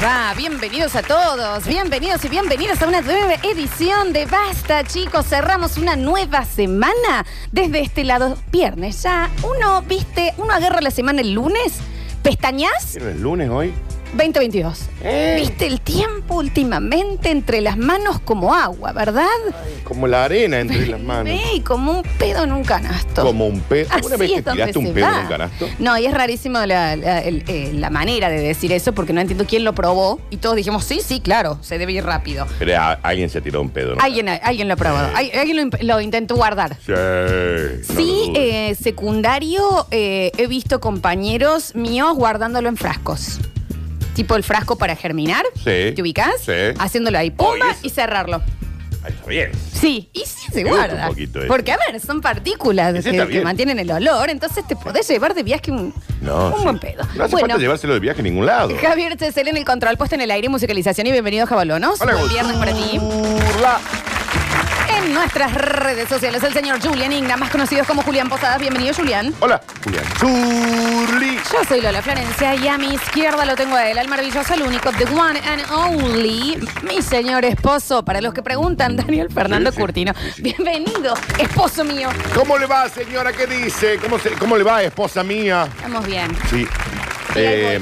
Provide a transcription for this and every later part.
les? Bienvenidos a todos, bienvenidos y bienvenidas a una nueva edición de Basta, chicos. Cerramos una nueva semana desde este lado. Viernes ya. Uno, viste, uno agarra la semana el lunes, pestañas, ¿Pero es lunes hoy? 2022. Eh. Viste el tiempo últimamente entre las manos como agua, ¿verdad? Como la arena entre las manos. Sí, como un pedo en un canasto. Como un pedo. ¿Alguna vez es donde tiraste un pedo va. en un canasto? No, y es rarísimo la, la- el- eh, la manera de decir eso porque no entiendo quién lo probó y todos dijimos, sí, sí, claro, se debe ir rápido. Pero a- alguien se tiró un pedo. ¿no? Alguien, alguien lo ha probado, Al- alguien lo, intentó guardar. Sí. no Sí, eh, secundario, eh, he visto compañeros míos guardándolo en frascos. Tipo el frasco para germinar. Sí. ¿Te ubicas? Sí. Haciéndolo ahí, pumba, Oh, ¿y eso? y cerrarlo. Ahí está bien. Sí, y sí se Me gusta guarda. un poquito eso. Porque, a ver, son partículas Ese que, está que bien. mantienen el olor, entonces te podés llevar de viaje un, No. un sí. buen pedo. No hace falta llevárselo de viaje a ningún lado. Javier Chesel en el control, puesto en el aire musicalización y bienvenido a Jabalonos. Hola, Buen Gus. viernes para ti. Urla. En nuestras redes sociales, el señor Julián Igna, más conocido como Julián Posadas. Bienvenido, Julián. Hola, Julián. Zurli. Yo soy Lola Florencia y a mi izquierda lo tengo a él, al maravilloso, al único, the one and only, mi señor esposo. Para los que preguntan, Daniel Fernando Sí, sí, Curtino. sí, sí. Bienvenido, esposo mío. ¿Cómo le va, señora? ¿Qué dice? ¿Cómo, se- cómo le va, esposa mía? Estamos bien. Sí. Eh,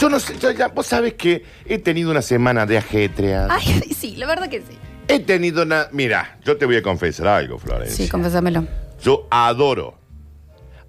yo no sé, yo ya, vos sabes que he tenido una semana de ajetreada. Ay, sí, la verdad que sí. He tenido una. Mira, yo te voy a confesar algo, Florencia. Sí, confésamelo. Yo adoro,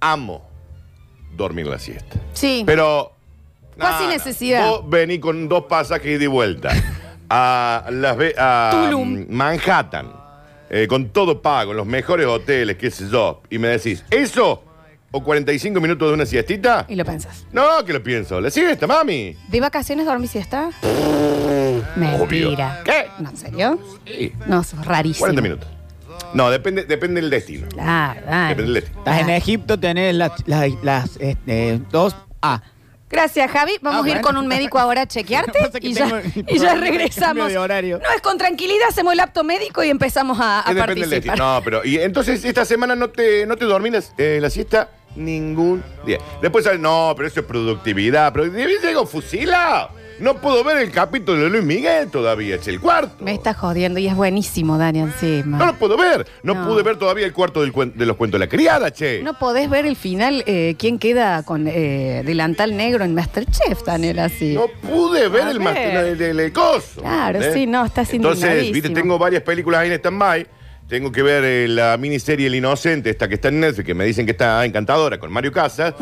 amo dormir la siesta. Sí. Pero. Casi necesidad. Vos vení con dos pasajes de vuelta a, las, a Tulum. Manhattan, eh, con todo pago, en los mejores hoteles, qué sé yo, y me decís, ¿eso o 45 minutos de una siestita? Y lo pensás. No, que lo pienso. La siesta, mami. ¿De vacaciones dormís siesta? Mentira. ¿Qué? ¿No, en serio? Sí, No, sos rarísimo. 40 minutos. No, depende, depende del destino. Claro, dale. Depende del destino. Estás en Egipto, tenés las, las, las, este, dos A. Gracias, Javi. Vamos Ah, a ir bueno. con un médico ahora a chequearte que y ya, y ya regresamos. de horario. No es con tranquilidad, hacemos el apto médico y empezamos a, a depende del participar. destino. No, pero y entonces esta semana no te, no te eh, la siesta ningún día. Después sale, no, pero eso es productividad. Productividad llego fusila. No puedo ver el capítulo de Luis Miguel todavía, es el cuarto. Me está jodiendo y es buenísimo, Dani, encima. No lo puedo ver. No, No. pude ver todavía el cuarto del cuen- de los cuentos de la criada, che. No podés ver el final, eh, quién queda con eh, delantal negro en Masterchef, Daniel, así. No pude ver A el, ver. el- el coso. Claro, sí, no, estás Entonces, indignadísimo. viste, tengo varias películas ahí en stand-by. Tengo que ver eh, la miniserie El Inocente, esta que está en Netflix, que me dicen que está encantadora, con Mario Casas.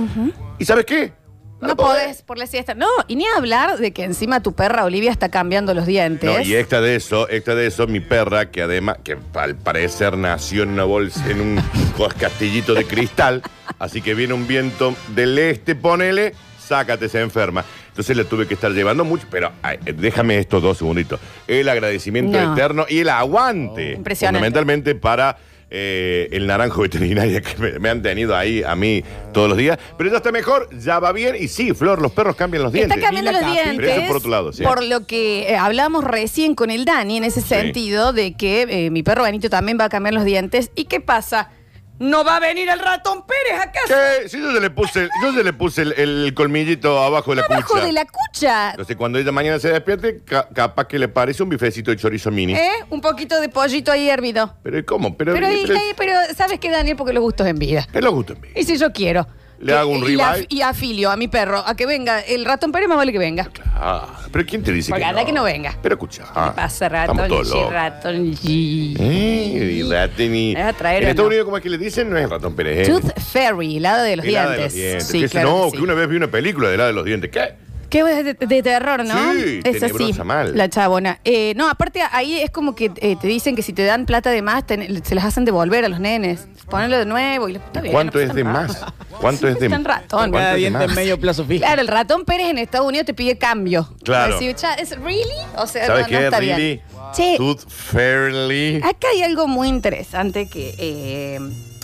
¿Y sabes qué? No ver. podés por la siesta. No, y ni hablar de que encima tu perra Olivia está cambiando los dientes. No, y extra de eso, extra de eso, mi perra, que además, que al parecer nació en una bolsa, en un castillito de cristal, así que viene un viento del este, ponele, sácate, se enferma. Entonces la tuve que estar llevando mucho, pero ay, déjame estos dos segunditos. El agradecimiento No. eterno y el aguante, Impresionante. fundamentalmente para eh, el naranjo veterinario que me, me han tenido ahí a mí todos los días. Pero ya está mejor, ya va bien, y sí, Flor, los perros cambian los dientes. Está cambiando los dientes. Pero eso por otro lado, sí. Por lo que eh, hablamos recién con el Dani, en ese sentido, de que eh, mi perro Benito también va a cambiar los dientes. ¿Y qué pasa? No va a venir el ratón Pérez a casa. ¿Qué? Si yo ya le puse, el- yo ya le puse el, el colmillito abajo de la Abajo cucha. de la cucha. Entonces, cuando ella mañana se despierte, ca- capaz que le parece un bifecito de chorizo mini. ¿Eh? Un poquito de pollito ahí hervido. Pero ¿cómo? Pero, Pero, pero, eh, pero, ¿sabes qué, Daniel? Porque los gustos en vida. pero lo gusto en mí. Y si yo quiero. Le hago un ribeye. y afilio a mi perro a que venga. El ratón Pérez más vale que venga. Ah, pero ¿quién te dice Porque que no? que no venga. Pero escucha. ¿Qué pasa, ratón? Sí, ratón. sí. Eh, y ratón y- ¿Me vas a traer En Estados no? Unidos, ¿cómo es que le dicen? No es ratón Pérez. Tooth Fairy, helado de los hada de dientes. los dientes. Sí, Que claro no, que una vez vi una película de la de los dientes. ¿Qué? Qué es de, de terror, ¿no? Sí, es así. mal. La chabona. Eh, no, aparte ahí es como que eh, te dicen que si te dan plata de más, te- se las hacen devolver a los nenes. Ponerlo de nuevo y lo- está bien, ¿Cuánto no es de más? ¿Cuánto es de en ratón. ¿Cuánto Cada es de diente más? en medio plazo fijo. Claro, el ratón Pérez en Estados Unidos te pide cambio. Claro. Decir, "Cha, ¿Es really? O sea, ¿Sabes no, no qué? está Really? bien. Che, Tooth Fairly. acá hay algo muy interesante que eh,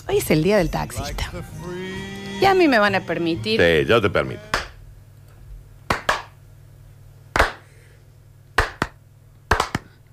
hoy es el día del taxista. Y a mí me van a permitir Sí, yo te permito.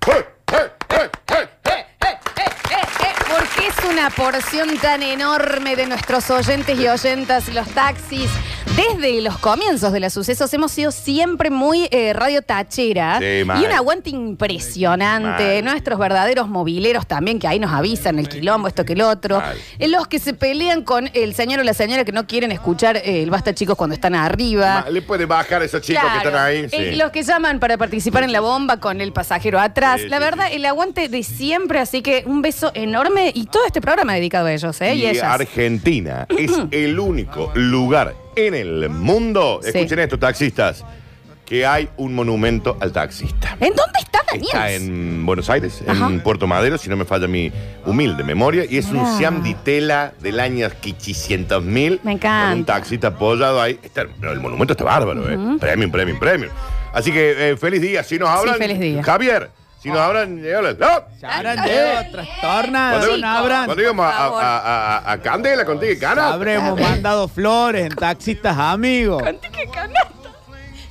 ¡Eh, eh, eh, eh! Eh, eh, eh, eh, ¿Por qué es una porción tan enorme de nuestros oyentes y oyentas, los taxis, Desde los comienzos de los sucesos hemos sido siempre muy eh, radio tachera Sí, mal. y un aguante impresionante. Mal. Nuestros verdaderos mobileros también que ahí nos avisan el quilombo, esto que el otro. Mal. Los que se pelean con el señor o la señora que no quieren escuchar eh, el basta chicos cuando están arriba. Ma- Le puede bajar a esos chicos que Claro. están ahí. Eh, sí. los que llaman para participar en la bomba con el pasajero atrás. Sí, la sí, verdad, el aguante de siempre, así que un beso enorme y todo este programa dedicado a ellos, ¿eh? Y, Y ellas. Argentina es el único lugar en el mundo, Sí. escuchen esto, taxistas, que hay un monumento al taxista. ¿En dónde está Daniel? Está en Buenos Aires, Ajá. en Puerto Madero, si no me falla mi humilde memoria, y es Mirá. un Siam di Tela del año 500 mil. Me encanta. Con un taxista apoyado ahí. Está- el monumento está bárbaro, ¿eh? Premium, premium, premium. Así que eh, feliz día. Si nos hablan. feliz día. Javier, si eh, hola. ¡No! Se habrán de otras tornas, Cuando, no habrán. cuando íbamos a, a- a- a- a Candela contigo y Cana. Habremos mandado flores en taxistas amigos. Conté que canasta.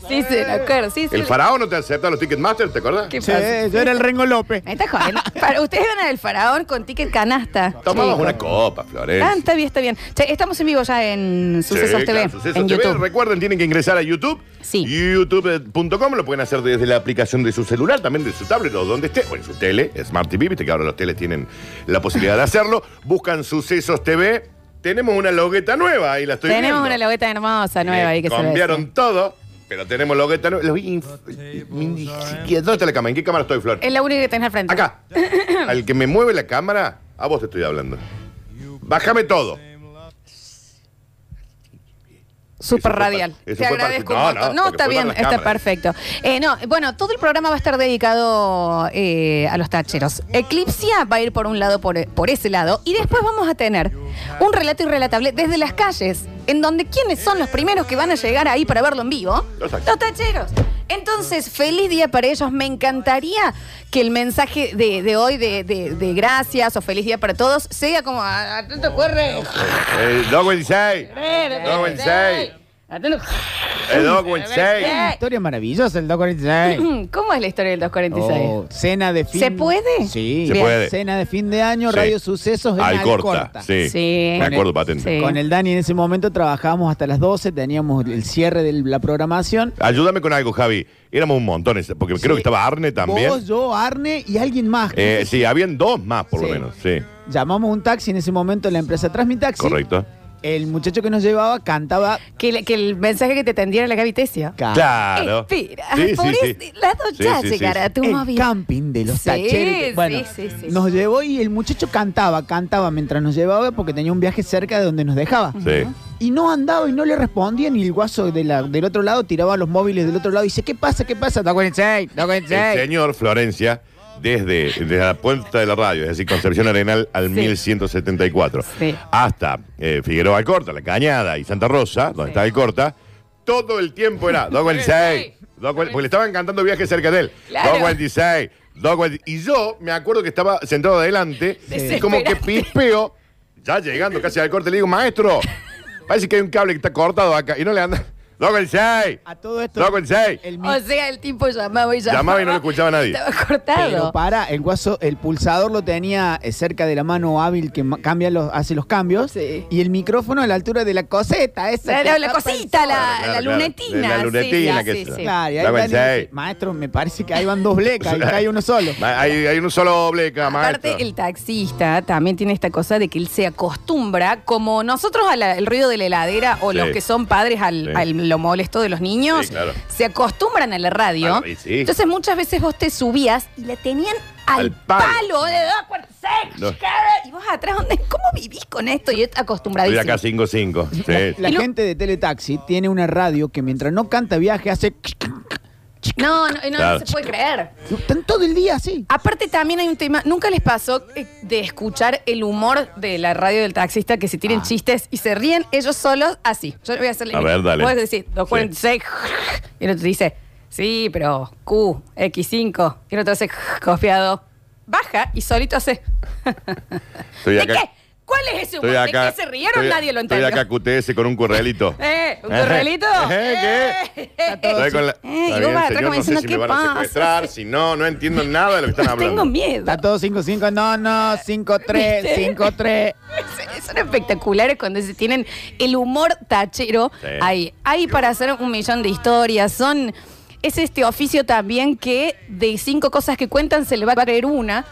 Sí, sí, me acuerdo. Sí, sí. El faraón no te acepta los Ticketmaster, ¿te acuerdas? ¿Qué Sí, pasa? yo era el Rengo López. Me está jodiendo. Para, ustedes van al faraón con ticket canasta. Tomamos una copa, Florencia. Ah, está bien, está bien. Che, estamos en vivo ya en Sucesos Sí, TV, claro, Sucesos en TV. YouTube. Recuerden, tienen que ingresar a YouTube. Sí. YouTube.com lo pueden hacer desde la aplicación de su celular, también de su tablet o donde esté, o en su tele, Smart TV, viste que ahora los teles tienen la posibilidad de hacerlo. Buscan Sucesos TV. Tenemos una logueta nueva, ahí la estoy Tenemos viendo. una logueta hermosa nueva ahí que se ve. Cambiaron todo, pero tenemos logueta nueva. Lo vi inf- ni siquiera- ¿Dónde está la cámara? ¿En qué cámara estoy, Flor? Es la única que tenés al frente. Acá. Al que me mueve la cámara, a vos te estoy hablando. Bájame todo. Super radial. Te agradezco para- un no, montón. no, No, está bien, está cámaras. perfecto. Eh, no, bueno, todo el programa va a estar dedicado eh, a los tacheros. Eclipsia va a ir por un lado, por, por ese lado, y después vamos a tener un relato irrelatable desde las calles, en donde quiénes son los primeros que van a llegar ahí para verlo en vivo. Los tacheros. tacheros. Entonces, feliz día para ellos. Me encantaría que el mensaje de, de hoy de, de- de gracias o feliz día para todos sea como "Ah, atento corre. Eh, 226. 226. Atento. El 226. Eh. Historia maravillosa el 246. ¿Cómo es la historia del 246? Oh, cena de fin. ¿Se puede? Sí. Se puede. Cena de fin de año, Sí. Radio Sucesos en Alcorta. Alcorta. Sí. Sí. Me acuerdo patente. Sí. Con el Dani en ese momento trabajábamos hasta las 12, teníamos el cierre de la programación. Ayúdame con algo, Javi. Éramos un montón, ese- porque creo que estaba Arne también. Vos, yo, Arne y alguien más. Eh, sí, habían dos más, por Sí. lo menos. Sí, Llamamos un taxi en ese momento en la empresa Transmitaxi. correcto. El muchacho que nos llevaba cantaba. Que, le- que el mensaje que te tendiera la Gaby Tesia. ca- Claro. Espera, Sí, por sí, sí. este lado Sí, ya sí, sí, llegará sí. tu el móvil. camping de los Sí, tacheros. Bueno, sí, sí, sí. nos llevó y el muchacho cantaba, cantaba mientras nos llevaba porque tenía un viaje cerca de donde nos dejaba. Sí. Y no andaba y no le respondían y el guaso de la- del otro lado tiraba los móviles del otro lado y dice, ¿qué pasa? ¿Qué pasa? 246, El 246. señor Florencia, desde, desde la puerta de la radio, es decir, Concepción Arenal al Sí. 1174, Sí. hasta eh, Figueroa Alcorta, La Cañada y Santa Rosa, donde está Alcorta, todo el tiempo era 246, 246, porque le estaban cantando viajes cerca de él. Claro. 246, 246. Y yo me acuerdo que estaba sentado adelante y como que pispeo, ya llegando casi al corte, le digo, maestro, parece que hay un cable que está cortado acá y no le anda. 246, A todo esto. 246. El mi- O sea, el tipo llamaba y llamaba. Llamaba y no lo escuchaba nadie. Estaba Pero cortado. para, el guaso, el pulsador lo tenía eh, cerca de la mano hábil que ma- cambia los, hace los cambios. Sí. Y el micrófono a la altura de la coseta. Esa La, que la- la tapa el cosita, sol. la, Claro, la claro. lunetina. La lunetina, sí, que sí, se- sí. Claro, y ahí Dame Dani seis. dice, maestro, me parece que ahí van dos blecas y hay uno solo. Hay, hay un solo bleca, maestro. Aparte, el taxista también tiene esta cosa de que él se acostumbra, como nosotros al ruido de la heladera o Sí. los que son padres al, Sí. al- lo molesto de los niños, Sí, claro. se acostumbran a la radio. Ah, y sí. Entonces muchas veces vos te subías y la tenían al, Al palo. palo. de dos, seis, No. y vos atrás, ¿dónde- ¿cómo vivís con esto? Y es Estoy acostumbradísimo. acá 5-5. Sí. La Y lo- gente de Teletaxi tiene una radio que mientras no canta viaje hace... No, no, no, no Claro. se puede creer. Están todo el día así. Aparte también hay un tema, ¿nunca les pasó eh, de escuchar el humor de la radio del taxista que se tiren Ah. chistes y se ríen ellos solos así? Yo voy a hacerle A ver, dale. Puedes decir 246 y el otro dice, sí, pero Q, X5 y el otro hace copiado. Baja y solito hace. Estoy ¿De acá. qué? ¿Cuál es ese Estoy humor? acá. ¿De qué se rieron? estoy- Nadie lo entendió. Estoy acá QTS con un corralito. ¿Eh? ¿Un corralito? Ajá, ¿qué? Estoy con la- Eh, Está y vos bien, vas atrás señor, como no sé diciendo, si ¿qué me van a pasa? secuestrar, si no, no entiendo nada de lo que están hablando. Tengo miedo. Está todo 5-5, no, no, 5-3, ¿Viste? 5-3. Son espectaculares cuando se tienen el humor tachero Sí. ahí. Hay para hacer un millón de historias. Son. Es este oficio también que de cinco cosas que cuentan se le va a creer una.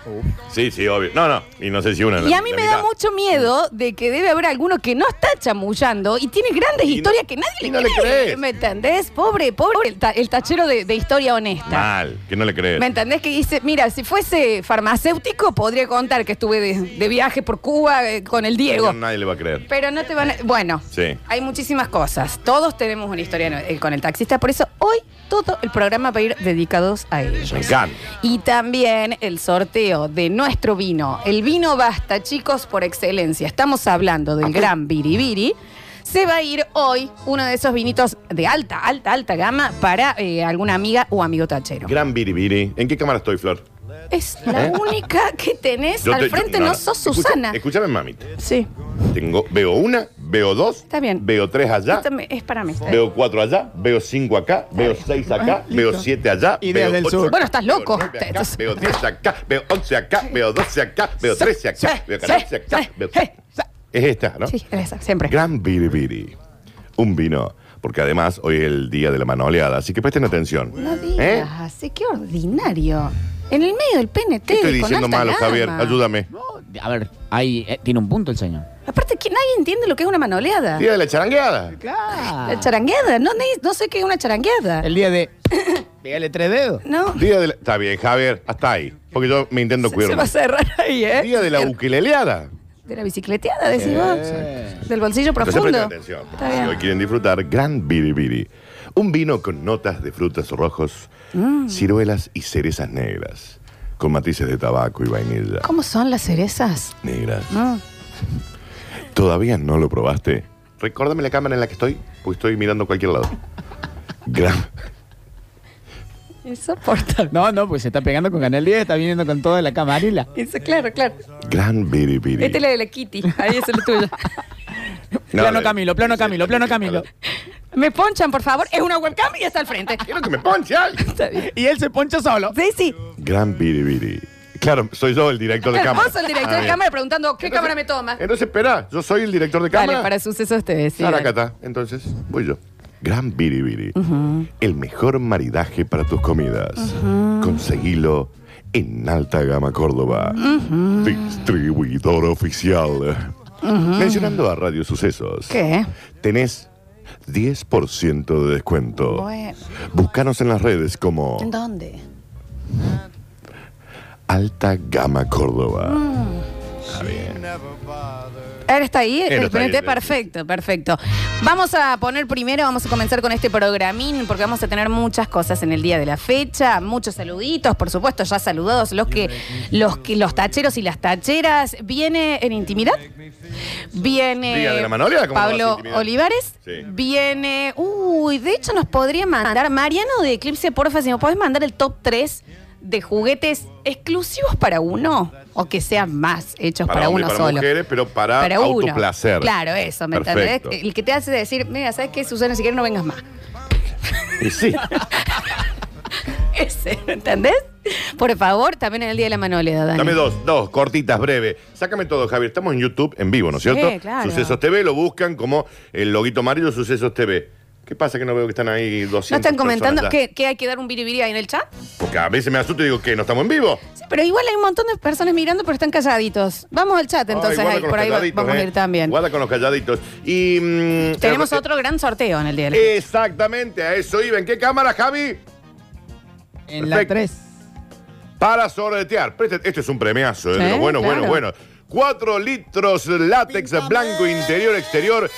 Sí, sí, obvio. No, no. Y no sé si una. Y a mí me da mucho miedo de que debe haber alguno que no está chamullando y tiene grandes Y no- historias que nadie y le no le cree. crees. ¿Me entendés? Pobre, pobre el, ta- el tachero de, de historia honesta. Mal, que no le crees. ¿Me entendés? Que dice, mira, si fuese farmacéutico, podría contar que estuve de, de viaje por Cuba eh, con el Diego. Nadie le va a creer. Pero no te van a... Bueno, Sí. hay muchísimas cosas. Todos tenemos una historia eh, con el taxista. Por eso hoy todo el programa va a ir dedicados a ellos. Me encanta. Y también el sorteo de nuestro vino. El vino basta, chicos, por excelencia. Estamos hablando del gran biribiri. Se va a ir hoy uno de esos vinitos de alta, alta, alta gama para eh, alguna amiga o amigo tachero. Gran biribiri. ¿En qué cámara estoy, Flor? Es la ¿Eh? única que tenés Yo al te- frente, yo- no, sos Escucha- Susana. Escúchame, mamita. Sí, Tengo, veo una, veo dos. Está bien. Veo tres allá. Esta me- es para mí. Veo cuatro allá, veo cinco acá, veo seis acá, veo siete allá, Ideas veo del ocho sur. acá, Bueno, estás veo loco. nueve acá, Entonces- veo 10 acá, veo 11 acá, veo 12 acá, veo 13 acá, veo 14 acá, veo... Es esta, ¿no? Sí, es esa, siempre. Gran biribiri. Un vino. Porque además hoy es el día de la manoleada, así que presten atención. No digas, ¿Eh? así, qué ordinario. En el medio del PNT. ¿Qué estoy con diciendo alta malo, gama. Javier? Ayúdame. No, a ver, ahí eh, tiene un punto el señor. Aparte, que nadie entiende lo que es una manoleada. Día de la charangueada. Claro. La charangueada, no, ni- no sé qué es una charangueada. El día de. Pégale tres dedos. No, Día de la... Está bien, Javier, hasta ahí. Porque yo me intento se, cuidar se va a cerrar ahí, ¿eh? Día de la El- ukeleleada. de la bicicleteada, decís vos. Del bolsillo Entonces profundo. presten atención. Está Si bien. hoy quieren disfrutar, Gran Biribiri. Un vino con notas de frutos rojos, Mm. ciruelas y cerezas negras. Con matices de tabaco y vainilla. ¿Cómo son las cerezas? Negras. Mm. ¿Todavía no lo probaste? Recuérdame la cámara en la que estoy, pues estoy mirando a cualquier lado. Gran, Insoportable. No, no, pues se está pegando con Canal 10, está viniendo con toda la camarila. Eso, claro, claro. gran Biribiri. Este es la de la Kitty. Ahí es el tuyo. No, plano de- Camilo, plano Camilo, plano Camilo. Me ponchan, por favor. Es una webcam y está al frente. Quiero que me ponche alguien. Está bien. Y él se poncha solo. Sí, sí. Gran Biribiri. Claro, soy yo el director de cámara. Vos sos el director Ah, de bien. cámara preguntando qué cámara me toma. Entonces, espera, yo soy el director de cámara. Dale, para sucesos TV, sí. Ahora acá está. Entonces, voy yo. Gran Biribiri. El mejor maridaje para tus comidas. Conseguilo en Alta Gama Córdoba. Distribuidor oficial. Mencionando a Radio Sucesos. ¿Qué? Tenés 10% de descuento. Bueno. Búscanos en las redes como ¿En dónde? Alta Gama Córdoba. Mm. Está bien. Él está ahí, Él el está ahí, perfecto, perfecto. Vamos a poner primero, vamos a comenzar con este programín, porque vamos a tener muchas cosas en el día de la fecha, muchos saluditos, por supuesto, ya saludados los que, los que, los tacheros y las tacheras. Viene en intimidad. Viene Día de la Manolia, ¿cómo no va a ser Pablo? Olivares. Sí. Viene. Uy, de hecho nos podría mandar. Mariano de Eclipse, porfa, si me podés mandar el top 3 de juguetes exclusivos para uno o que sean más hechos para, Para, uno para solo. mujeres, pero para, Para uno. autoplacer. Claro, eso, ¿me Perfecto. entendés? El que te hace decir, mira, ¿sabes qué, Susana? Si quieres no vengas más. Y sí. Ese, ¿me entendés? Por favor, también en el Día de la Manoleda, Dani. Dame dos, dos, cortitas, breves. Sácame todo, Javier. Estamos en YouTube en vivo, ¿no es cierto? Sí, claro. Sucesos TV lo buscan como el loguito amarillo Sucesos TV. ¿Qué pasa que no veo que están ahí 200 ¿No están comentando personas ya? que, que hay que dar un biribiri ahí en el chat? Porque a veces me asusto y digo que no estamos en vivo. Sí, pero igual hay un montón de personas mirando, pero están calladitos. Vamos al chat, entonces, Ay, guarda ahí, con por ahí va- calladitos, vamos a eh. ir también. Guarda con los calladitos. Y. mm, Tenemos eh, otro gran sorteo en el Día de Fecha. Exactamente, a eso iba. ¿En qué cámara, Javi? En la Perfecto. 3. Para sortear. Preste- Este es un premiazo, ¿eh? Sí, de lo bueno, claro. bueno, bueno. 4 litros látex blanco interior, exterior.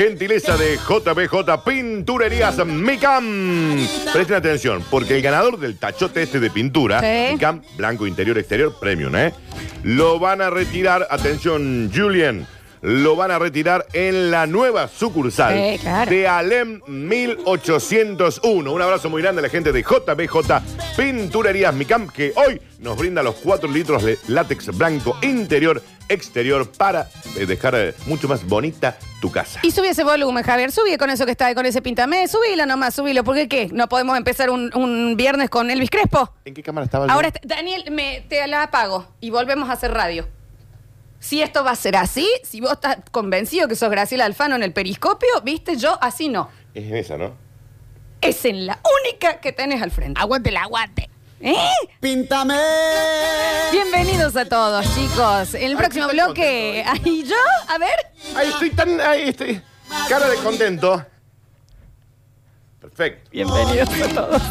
Gentileza de JBJ Pinturerías Micam. Presten atención, porque el ganador del tachote este de pintura, Sí. Micam, blanco interior, exterior, premium, ¿eh? Lo van a retirar, atención, Julian. Lo van a retirar en la nueva sucursal Sí, claro. de Alem 1801. Un abrazo muy grande a la gente de JBJ Pinturerías Micam, que hoy nos brinda los 4 litros de látex blanco interior, exterior para eh, dejar eh, mucho más bonita tu casa. Y subí ese volumen, Javier. Subí con eso que está ahí, con ese pintame. Subílo nomás, subílo. ¿Por qué qué? ¿No podemos empezar un, un viernes con Elvis Crespo? ¿En qué cámara estaba el Ahora, está- Daniel, me, te la apago y volvemos a hacer radio. Si esto va a ser así, si vos estás convencido que sos Graciela Alfano en el periscopio, viste, yo así no. Es en esa, ¿no? Es en la única que tenés al frente. Aguante el aguante. ¿Eh? Píntame. Bienvenidos a todos, chicos. En el próximo estoy bloque. ¿Y yo? A ver. Ay, estoy tan. Ay, estoy. Cara de contento. Perfecto. Bienvenidos a todos.